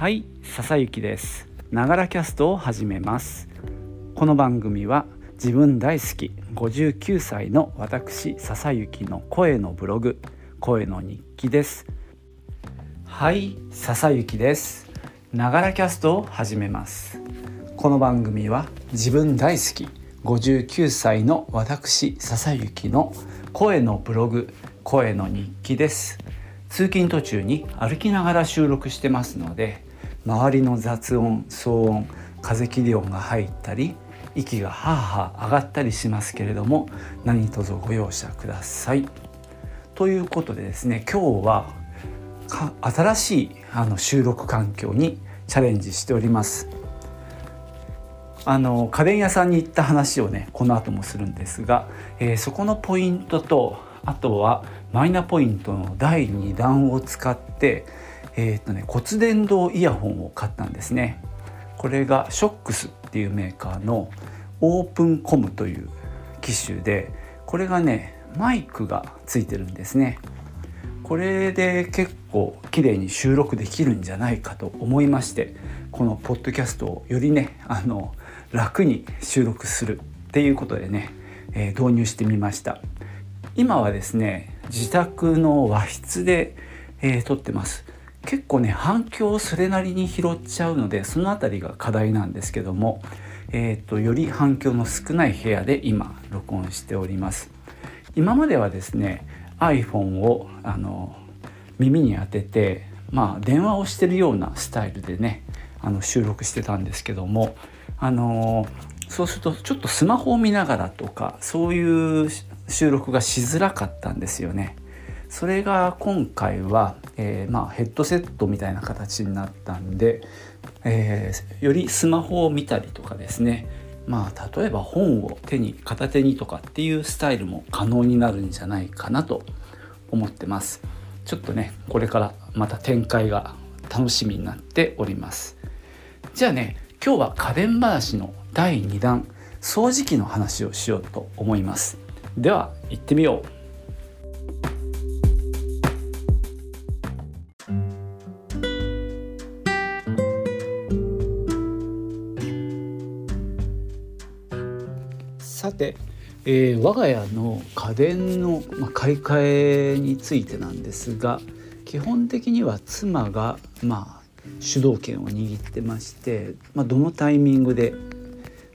はい笹幸です。ながらキャストを始めます。この番組は自分大好き59歳の私笹幸の声のブログ声の日記です。はい笹幸です。ながらキャストを始めます。この番組は自分大好き59歳の私笹幸の声のブログ声の日記です。通勤途中に歩きながら収録してますので周りの雑音騒音風切り音が入ったり息がはあはあ上がったりしますけれども何卒ご容赦ください。ということでですね今日は新しいあの収録環境にチャレンジしております。あの家電屋さんに行った話をねこの後もするんですが、えー、そこのポイントとあとはマイナポイントの第2弾を使って、えーとね、骨伝導イヤホンを買ったんですね。これがショックスっていうメーカーのオープンコムという機種でこれがねマイクがついてるんですね。これで結構綺麗に収録できるんじゃないかと思いましてこのポッドキャストをよりねあの楽に収録するっていうことでね、えー、導入してみました今はですね自宅の和室で、えー、撮ってます結構ね反響をそれなりに拾っちゃうのでその辺りが課題なんですけども、えーと、より反響の少ない部屋で今録音しております今まではですね iPhone をあの耳に当ててまあ電話をしてるようなスタイルでねあの収録してたんですけどもあのそうするとちょっとスマホを見ながらとかそういう収録がしづらかったんですよね。それが今回は、えー、まあ、ヘッドセットみたいな形になったんで、えー、よりスマホを見たりとかですね。まあ例えば本を手に片手にとかっていうスタイルも可能になるんじゃないかなと思ってます。ちょっとねこれからまた展開が楽しみになっております。じゃあね今日は家電話の第2弾掃除機の話をしようと思います。では行ってみよう。えー、我が家の家電の、買い替えについてなんですが基本的には妻がまあ主導権を握ってまして、まあ、どのタイミングで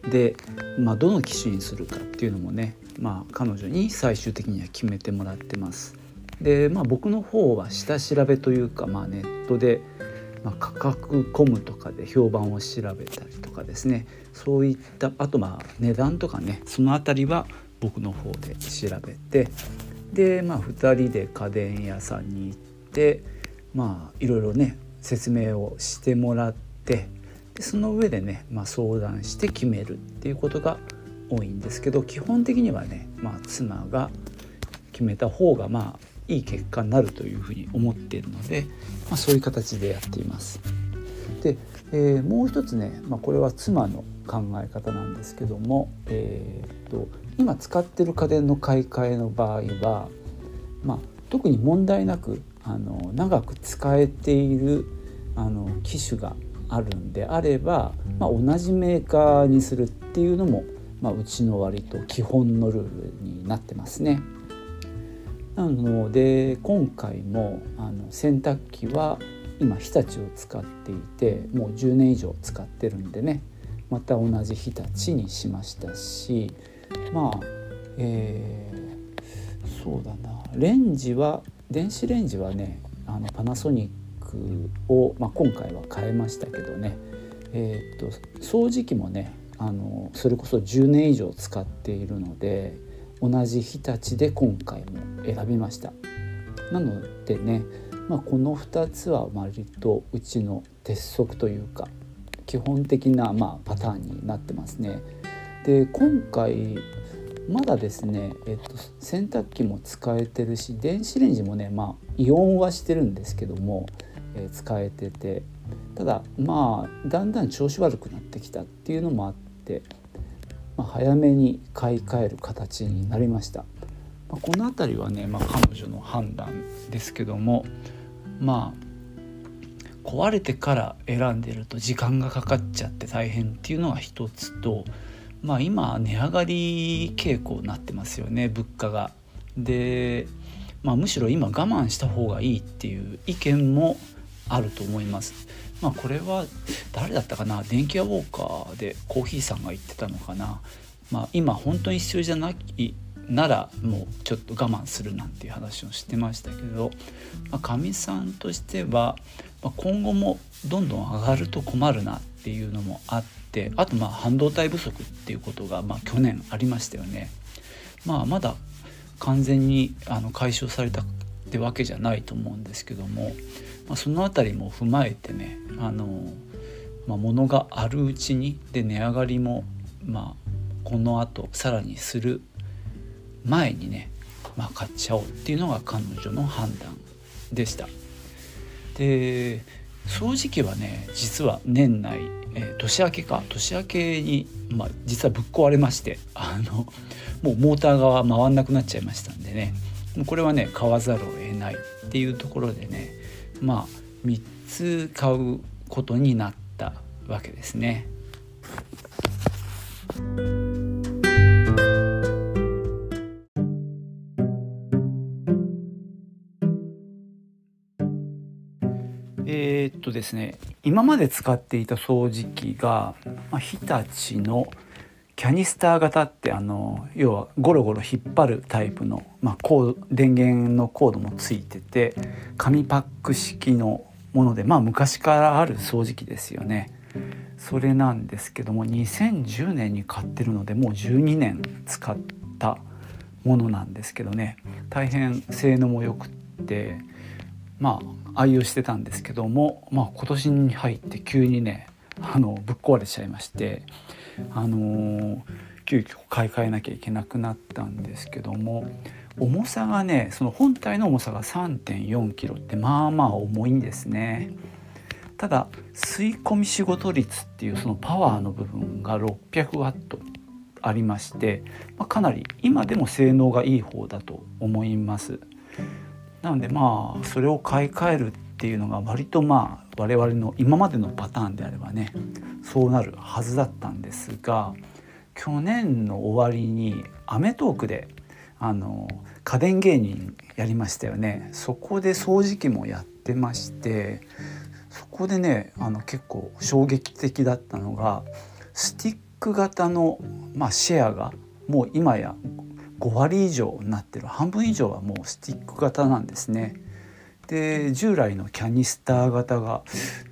で、まあ、どの機種にするかっていうのもね、まあ、彼女に最終的には決めてもらってます。で、まあ、僕の方は下調べというか、まあ、ネットで、まあ、価格コムとかで評判を調べたりとかですね。そういったあとまあ値段とかね。その辺りは僕の方で調べて。で、まあ、2人で家電屋さんに行ってまあいろいろね説明をしてもらって。でその上でね、まあ、相談して決めるっていうことが多いんですけど基本的にはね、まあ、妻が決めた方がまあいい結果になるというふうに思っているので、まあ、そういう形でやっています。で、えー、もう一つね、まあ、これは妻の考え方なんですけども、えー、っと今使ってる家電の買い替えの場合は、まあ、特に問題なくあの長く使えているあの機種があるんであれば、まあ、同じメーカーにするっていうのも、まあ、うちの割と基本のルールになってますね。なので今回もあの洗濯機は今日立を使っていてもう10年以上使ってるんでねまた同じ日立にしましたしまあえー、そうだな。レンジは電子レンジはねあのパナソニックを、まあ、今回は変えましたけどね、えー、っと掃除機もねあのそれこそ10年以上使っているので同じ日立で今回も選びました。なのでね、まあ、この2つは割とうちの鉄則というか基本的なまパターンになってますね。で今回まだですね、えっと、洗濯機も使えてるし電子レンジもねまあイオンはしてるんですけども、えー、使えてて。ただまあだんだん調子悪くなってきたっていうのもあって、まあ、早めに買い替える形になりました。まあ、この辺りはね、まあ、彼女の判断ですけどもまあ壊れてから選んでると時間がかかっちゃって大変っていうのが一つとまあ今値上がり傾向になってますよね物価が。で、まあ、むしろ今我慢した方がいいっていう意見もあると思います。まあ、これは誰だったかな？電気屋ウォーカーでコーヒーさんが言ってたのかな、まあ、今本当に必要じゃないならもうちょっと我慢するなんていう話をしてましたけどかみ、まあ、さんとしては、まあ、今後もどんどん上がると困るなっていうのもあってあとまあ半導体不足っていうことがまあ去年ありましたよね。まあ、まだ完全にあの解消されたってわけじゃないと思うんですけども、まあ、その辺りも踏まえてねあの、まあ、物があるうちにで値上がりも、まあ、このあとさらにする前にね、まあ、買っちゃおうっていうのが彼女の判断でした。で掃除機はね実は年内、えー、年明けか年明けに、まあ、実はぶっ壊れましてあのもうモーターが回んなくなっちゃいましたんでねこれはね買わざるを得ないっていうところでねまあ3つ買うことになったわけですね。えー、っとですね今まで使っていた掃除機が、まあ、日立のキャニスター型ってあの要はゴロゴロ引っ張るタイプの、まあ、コード電源のコードもついてて紙パック式のものでまあ昔からある掃除機ですよね。それなんですけども2010年に買ってるのでもう12年使ったものなんですけどね大変性能も良くってまあ愛用してたんですけども、まあ、今年に入って急にねあのぶっ壊れちゃいましてあのー、急遽買い替えなきゃいけなくなったんですけども重さがねその本体の重さが 3.4kg ってまあまあ重いんですね。ただ吸い込み仕事率っていうそのパワーの部分が600ワットありまして、まあ、かなり今でも性能がいい方だと思います。なのでまあそれを買い替えるっていうのが割とまあ我々の今までのパターンであればねそうなるはずだったんですが去年の終わりに『アメトーク』であの家電芸人やりましたよねそこで掃除機もやってましてそこでねあの結構衝撃的だったのがスティック型の、まあ、シェアがもう今や5割以上になってる半分以上はもうスティック型なんですね。で従来のキャニスター型が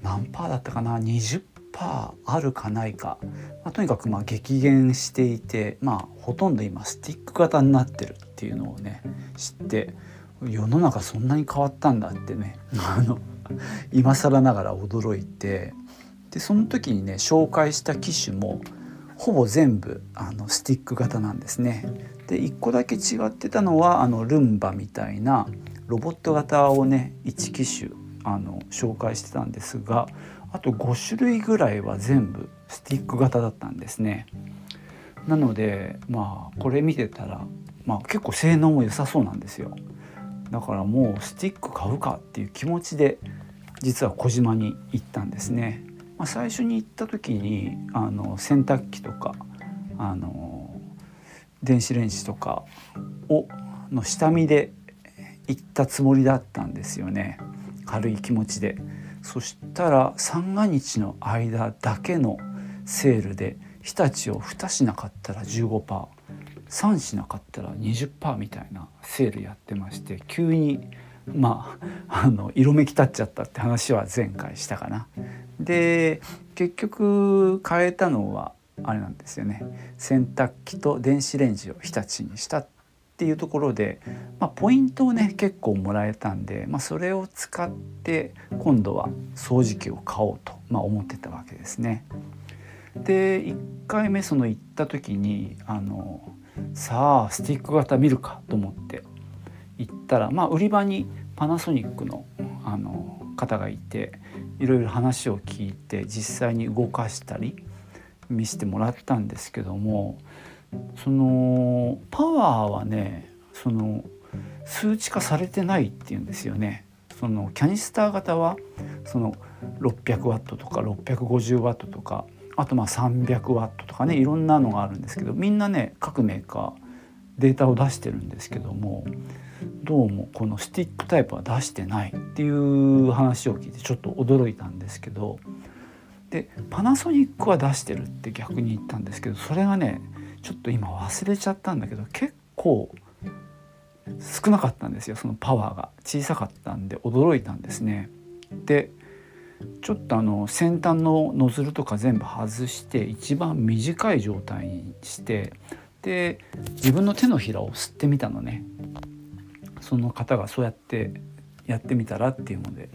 何パーだったかな？20パーあるかないか、まあ、とにかくま激減していて、まあ、ほとんど今スティック型になってるっていうのをね知って世の中そんなに変わったんだってね。あの今更ながら驚いて。でその時にね紹介した機種もほぼ全部あのスティック型なんですね。で1個だけ違ってたのはあのルンバみたいなロボット型をね1機種あの紹介してたんですがあと5種類ぐらいは全部スティック型だったんですね。なのでまあこれ見てたら、まあ、結構性能も良さそうなんですよ。だからもうスティック買うかっていう気持ちで実は小島に行ったんですね。まあ、最初に行った時にあの洗濯機とかあの電子レンジとかをの下見で行ったつもりだったんですよね軽い気持ちで。そしたら三が日の間だけのセールで日立を2品買ったら 15%3 品買ったら20%みたいなセールやってまして急にまああの色めき立っちゃったって話は前回したかな。で結局変えたのはあれなんですよね洗濯機と電子レンジを日立にしたっていうところで、まあ、ポイントをね結構もらえたんで、まあ、それを使って今度は掃除機を買おうと、まあ、思ってたわけですね。で1回目その行った時にあのさあスティック型見るかと思って行ったら、まあ、売り場にパナソニックのあの方がいていろいろ話を聞いて実際に動かしたり見せてもらったんですけどもそのパワーはねその数値化されてないっていうんですよね。そのキャニスター型はその600ワットとか650ワットとかあとまあ300ワットとかねいろんなのがあるんですけどみんなね各メーカーデータを出してるんですけどもどうもこのスティックタイプは出してないっていう話を聞いてちょっと驚いたんですけどでパナソニックは出してるって逆に言ったんですけどそれがねちょっと今忘れちゃったんだけど結構少なかったんですよそのパワーが小さかったんで驚いたんですね。でちょっとあの先端のノズルとか全部外して一番短い状態にしてで自分の手のひらを吸ってみたのねその方がそうやってやってみたらっていうので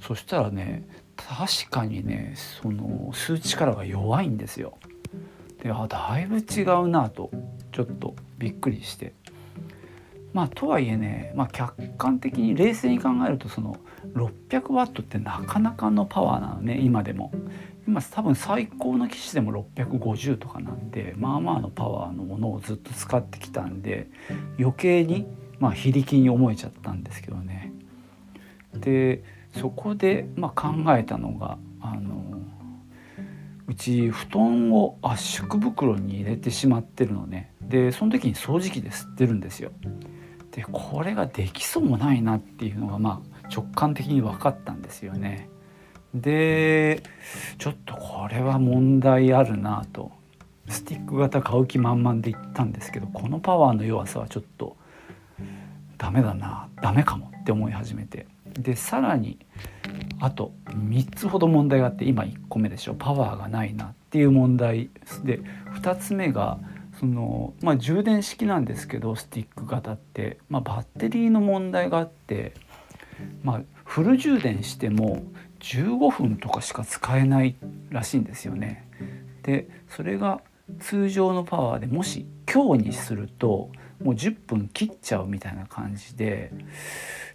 そしたらね確かにねその吸う力が弱いんですよ。であだいぶ違うなとちょっとびっくりしてまあとはいえね、まあ、客観的に冷静に考えるとその600ワットってなかなかのパワーなのね今でも。今多分最高の機種でも650とかなんでまあまあのパワーのものをずっと使ってきたんで余計にまあ非力に思えちゃったんですけどね。でそこでまあ考えたのがあのうち布団を圧縮袋に入れてしまってるのねでその時に掃除機で吸ってるんですよ。でこれができそうもないなっていうのがまあ直感的に分かったんですよね。でちょっとこれは問題あるなとスティック型買う気満々で行ったんですけどこのパワーの弱さはちょっとダメだなダメかもって思い始めてでさらにあと3つほど問題があって今1個目でしょパワーがないなっていう問題で2つ目がその、まあ、充電式なんですけどスティック型って、まあ、バッテリーの問題があって、まあ、フル充電しても15分とかしか使えないらしいんですよね。でそれが通常のパワーでもし強にするともう10分切っちゃうみたいな感じで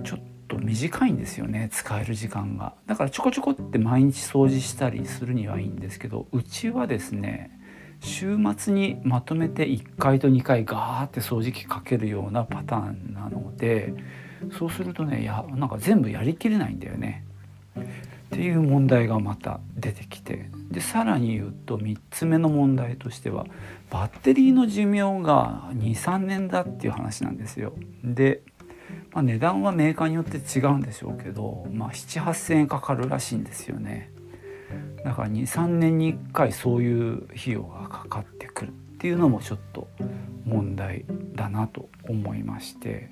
ちょっとと短いんですよね使える時間がだからちょこちょこって毎日掃除したりするにはいいんですけどうちはですね週末にまとめて1回と2回ガーって掃除機かけるようなパターンなのでそうするとねやなんか全部やりきれないんだよね。っていう問題がまた出てきてでさらに言うと3つ目の問題としてはバッテリーの寿命が23年だっていう話なんですよ。で、まあ、値段はメーカーによって違うんでしょうけど、まあ、7,8,000円かかるらしいんですよね。だから23年に1回そういう費用がかかってくるっていうのもちょっと問題だなと思いまして。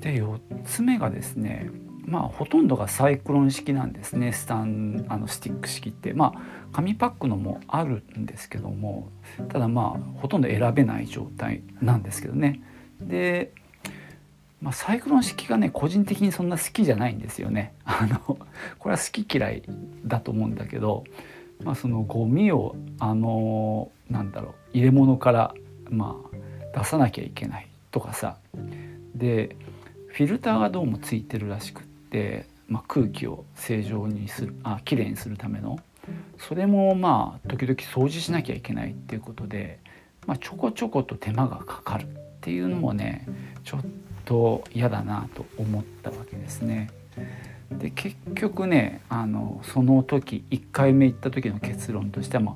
で4つ目がですねまあほとんどがサイクロン式なんですね。スタンあのスティック式って。まあ紙パックのもあるんですけどもただまあほとんど選べない状態なんですけどね。で、まあ、サイクロン式がね個人的にそんな好きじゃないんですよね。あのこれは好き嫌いだと思うんだけど、まあ、そのゴミをあのなんだろう入れ物からまあ出さなきゃいけないとかさ。でフィルターがどうもついてるらしくって、まあ、空気を正常にするあきれいにするための。それもまあ時々掃除しなきゃいけないっていうことで、まあ、ちょこちょこと手間がかかるっていうのもねちょっと嫌だなと思ったわけですね。で結局ねあのその時1回目行った時の結論としては、まあ、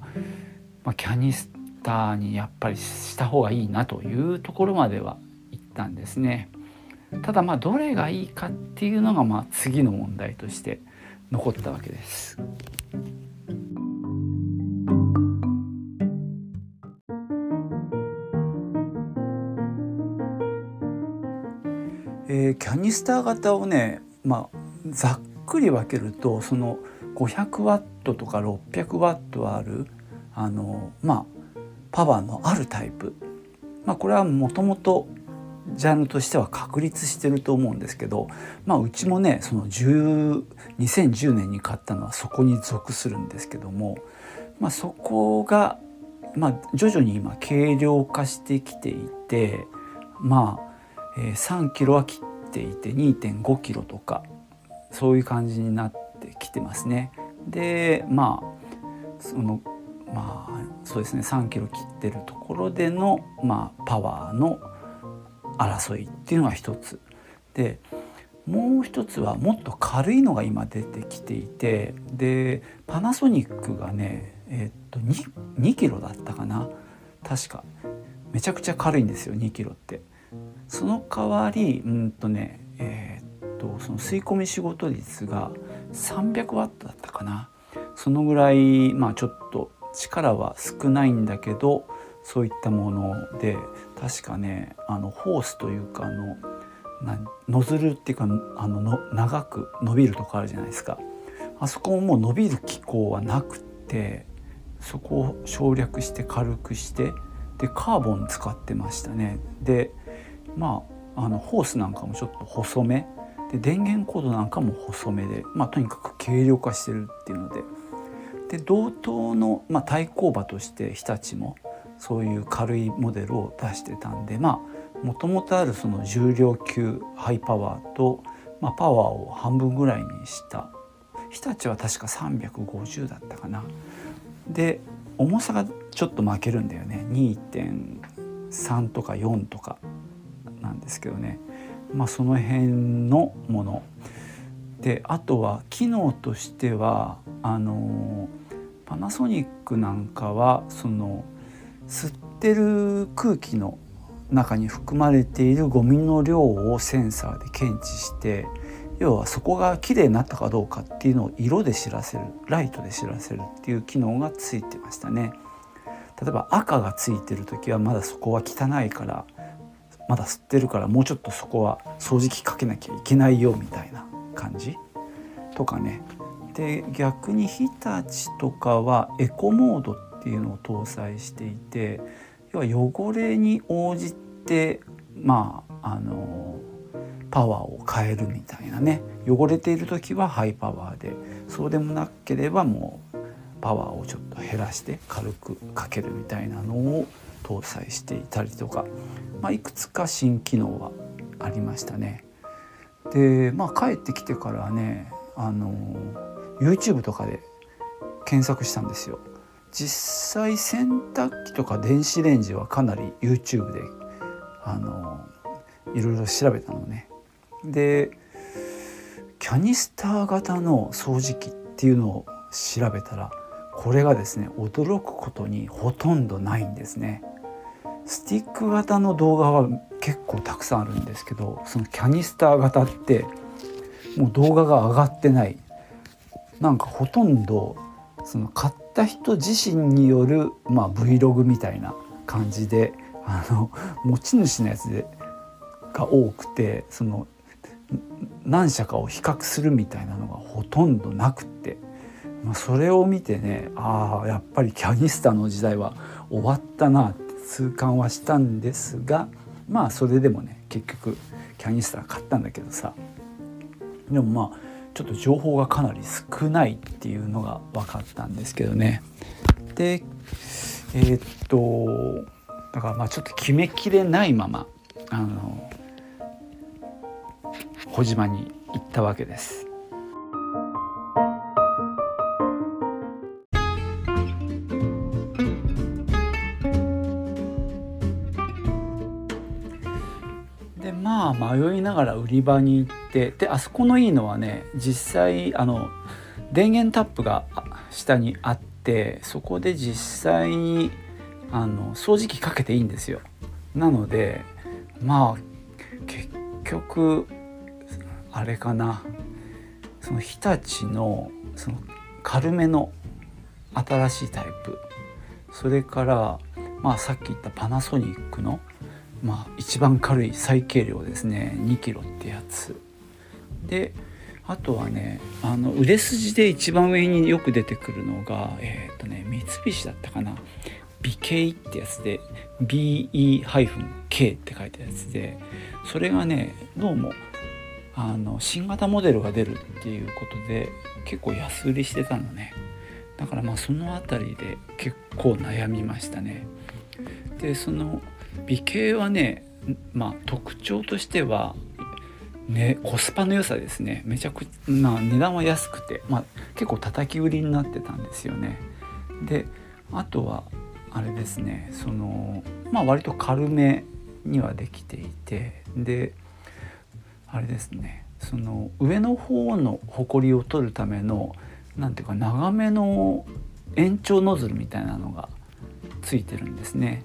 まあ、キャニスターにやっぱりした方がいいなというところまでは行ったんですね。ただまあどれがいいかっていうのがまあ次の問題として残ったわけです。キャニスター型をね、まあ、ざっくり分けるとその500ワットとか600ワットあるあの、まあ、パワーのあるタイプ、まあ、これはもともとジャンルとしては確立してると思うんですけど、まあ、うちもねその2010年に買ったのはそこに属するんですけども、まあ、そこが、まあ、徐々に今軽量化してきていてまあ、えー、3キロは切っていて2.5キロとかそういう感じになってきてますね。でまあそのまあそうですね3キロ切ってるところでの、まあ、パワーの争いっていうのが一つ。でもう一つはもっと軽いのが今出てきていてでパナソニックがねえー、っと 2, 2キロだったかな。確か。めちゃくちゃ軽いんですよ2キロって。その代わりうんとねえー、っとその吸い込み仕事率が300ワットだったかな。そのぐらいまあちょっと力は少ないんだけどそういったもので確かねあのホースというかあのノズルっていうかあのの長く伸びるとこあるじゃないですか。あそこももう伸びる機構はなくてそこを省略して軽くしてでカーボン使ってましたね。でまああのホースなんかもちょっと細め。で電源コードなんかも細めで、まあ、とにかく軽量化してるっていうので。で同等の、まあ、対抗馬として日立もそういう軽いモデルを出してたんでもともとあるその重量級ハイパワーと、まあ、パワーを半分ぐらいにした。日立は確か350だったかな。で重さがちょっと負けるんだよね。2.3とか4とか。なんですけどね。まあその辺のもの。であとは機能としてはあのパナソニックなんかはその吸ってる空気の中に含まれているゴミの量をセンサーで検知して要はそこが綺麗になったかどうかっていうのを色で知らせる。ライトで知らせるっていう機能がついてましたね。例えば赤がついてる時はまだそこは汚いからまだ吸ってるからもうちょっとそこは掃除機かけなきゃいけないよみたいな感じ？とかね。で逆に日立とかはエコモードっていうのを搭載していて要は汚れに応じてまああのパワーを変えるみたいなね。汚れている時はハイパワーでそうでもなければもうパワーをちょっと減らして軽くかけるみたいなのを搭載していたりとか、まあ、いくつか新機能はありましたね。でまあ帰ってきてからねあの YouTube とかで検索したんですよ。実際洗濯機とか電子レンジはかなり YouTube であのいろいろ調べたのね。でキャニスター型の掃除機っていうのを調べたらこれがですね驚くことにほとんどないんですね。スティック型の動画は結構たくさんあるんですけどそのキャニスター型ってもう動画が上がってない。なんかほとんどその買った人自身による、まあ、Vlog みたいな感じであの持ち主のやつでが多くてその何社かを比較するみたいなのがほとんどなくって、まあ、それを見てねああやっぱりキャニスターの時代は終わったなって痛感はしたんですがまあそれでもね結局キャニスター買ったんだけどさでもまあちょっと情報がかなり少ないっていうのが分かったんですけどねでえー、っとだからまあちょっと決めきれないままあの小島に行ったわけです。がら売り場に行ってであそこのいいのはね実際あの電源タップが下にあってそこで実際にあの掃除機かけていいんですよ。なのでまあ結局あれかなその日立のその軽めの新しいタイプそれからまあさっき言ったパナソニックのまあ一番軽い最軽量ですね。2キロってやつ。であとはねあの売れ筋で一番上によく出てくるのがえっ、ー、とね三菱だったかな。美形ってやつで BE-K って書いたやつでそれがねどうもあの新型モデルが出るっていうことで結構安売りしてたのね。だからまあその辺りで結構悩みましたね。でその美形はねまあ特徴としてはねコスパの良さですね。めちゃくちゃ、まあ、値段は安くて、まあ、結構叩き売りになってたんですよね。であとはあれですねそのまあ割と軽めにはできていてであれですねその上の方のほこりを取るためのなんていうか長めの延長ノズルみたいなのがついてるんですね。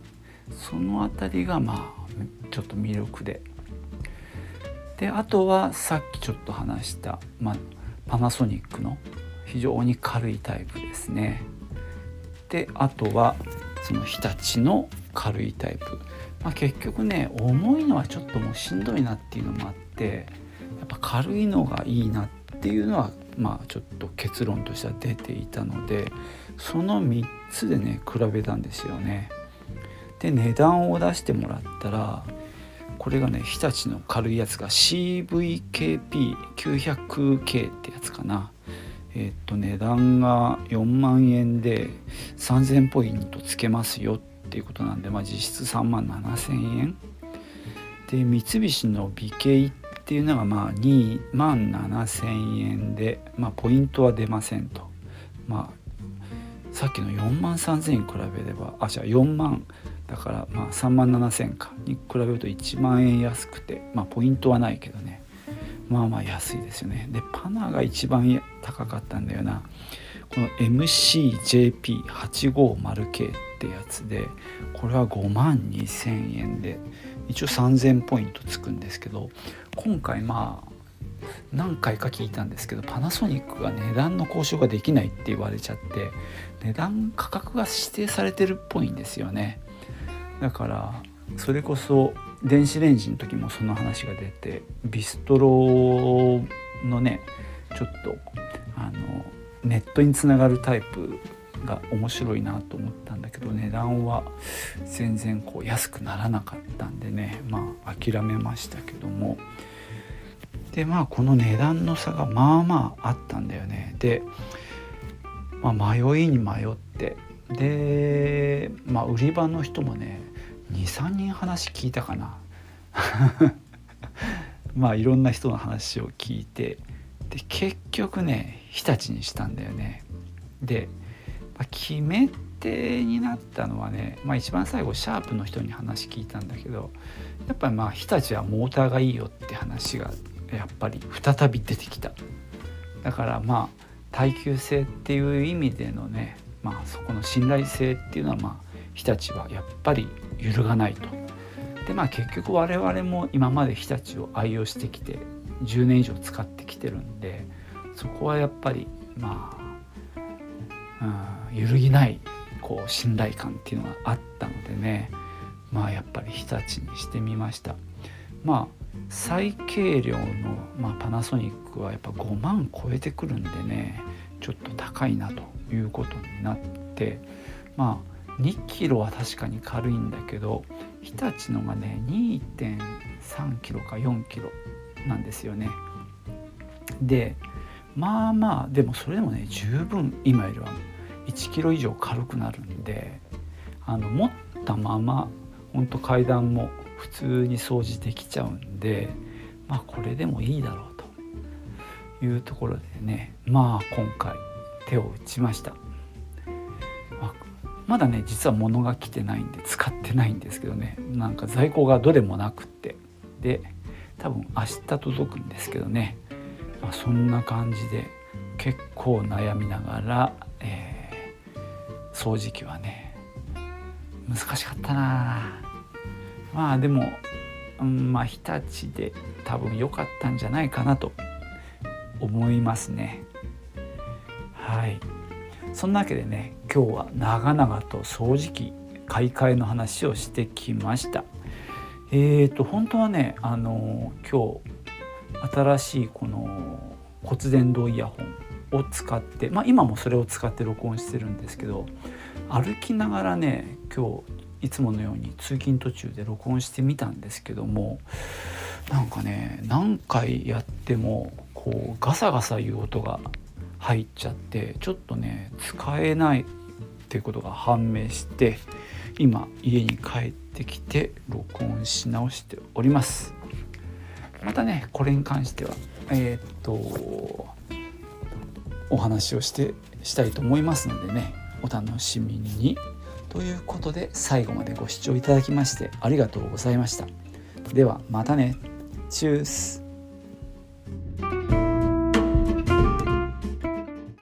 その辺りがまあちょっと魅力で。であとはさっきちょっと話した、まあ、パナソニックの非常に軽いタイプですね。であとはその日立の軽いタイプ、まあ、結局ね重いのはちょっともうしんどいなっていうのもあってやっぱ軽いのがいいなっていうのはまあちょっと結論としては出ていたのでその3つでね比べたんですよね。で値段を出してもらったらこれがね日立の軽いやつが CVKP900K ってやつかな。えっ、と値段が4万円で3000ポイントつけますよっていうことなんで、まあ、実質3万7000円で三菱の美形っていうのがまあ2万7000円で、まあ、ポイントは出ませんと。まあさっきの4万3000円比べればあじゃあ4万だからまあ3万7,000かに比べると1万円安くてまあポイントはないけどね。まあまあ安いですよね。でパナが一番高かったんだよな。この MCJP850K ってやつでこれは5万2,000円で一応3,000ポイントつくんですけど今回まあ何回か聞いたんですけどパナソニックが値段の交渉ができないって言われちゃって値段価格が指定されてるっぽいんですよね。だからそれこそ電子レンジの時もその話が出てビストロのねちょっとあのネットにつながるタイプが面白いなと思ったんだけど値段は全然こう安くならなかったんでねまあ諦めましたけども。でまあこの値段の差がまあまああったんだよね。で、まあ、迷いに迷ってでまあ売り場の人もね23人話聞いたかな。まあいろんな人の話を聞いてで結局ね日立にしたんだよね。で、まあ、決め手になったのはね、まあ、一番最後シャープの人に話聞いたんだけどやっぱりまあ日立はモーターがいいよって話がやっぱり再び出てきた。だからまあ耐久性っていう意味でのねまあそこの信頼性っていうのはまあ日立はやっぱり揺るがないと。でまあ結局我々も今まで日立を愛用してきて10年以上使ってきてるんでそこはやっぱりまあ、うん、揺るぎないこう信頼感っていうのがあったのでねまあやっぱり日立にしてみました。まあ最軽量の、まあ、パナソニックはやっぱ5万超えてくるんでねちょっと高いなということになってまあ2キロは確かに軽いんだけど日立のがね2.3キロか4キロなんですよね。でまあまあでもそれでもね十分今よりは1キロ以上軽くなるんであの持ったままほんと階段も普通に掃除できちゃうんでまあこれでもいいだろういうところでねまあ今回手を打ちました。まだね実は物が来てないんで使ってないんですけどねなんか在庫がどれもなくってで多分明日届くんですけどね、まあ、そんな感じで結構悩みながら、えー、掃除機はね難しかったなまあでも、うん、まあ日立で多分良かったんじゃないかなと思いますねはい。そんなわけでね今日は長々と掃除機買い替えの話をしてきましたえーと本当はねあの今日新しいこの骨伝導イヤホンを使ってまあ今もそれを使って録音してるんですけど歩きながらね今日いつものように通勤途中で録音してみたんですけどもなんかね何回やってもこうガサガサいう音が入っちゃってちょっとね使えないっていうことが判明して今家に帰ってきて録音し直しております。またねこれに関してはえー、っとお話をしてしたいと思いますのでねお楽しみに。ということで最後までご視聴いただきましてありがとうございました。ではまたね。チュース。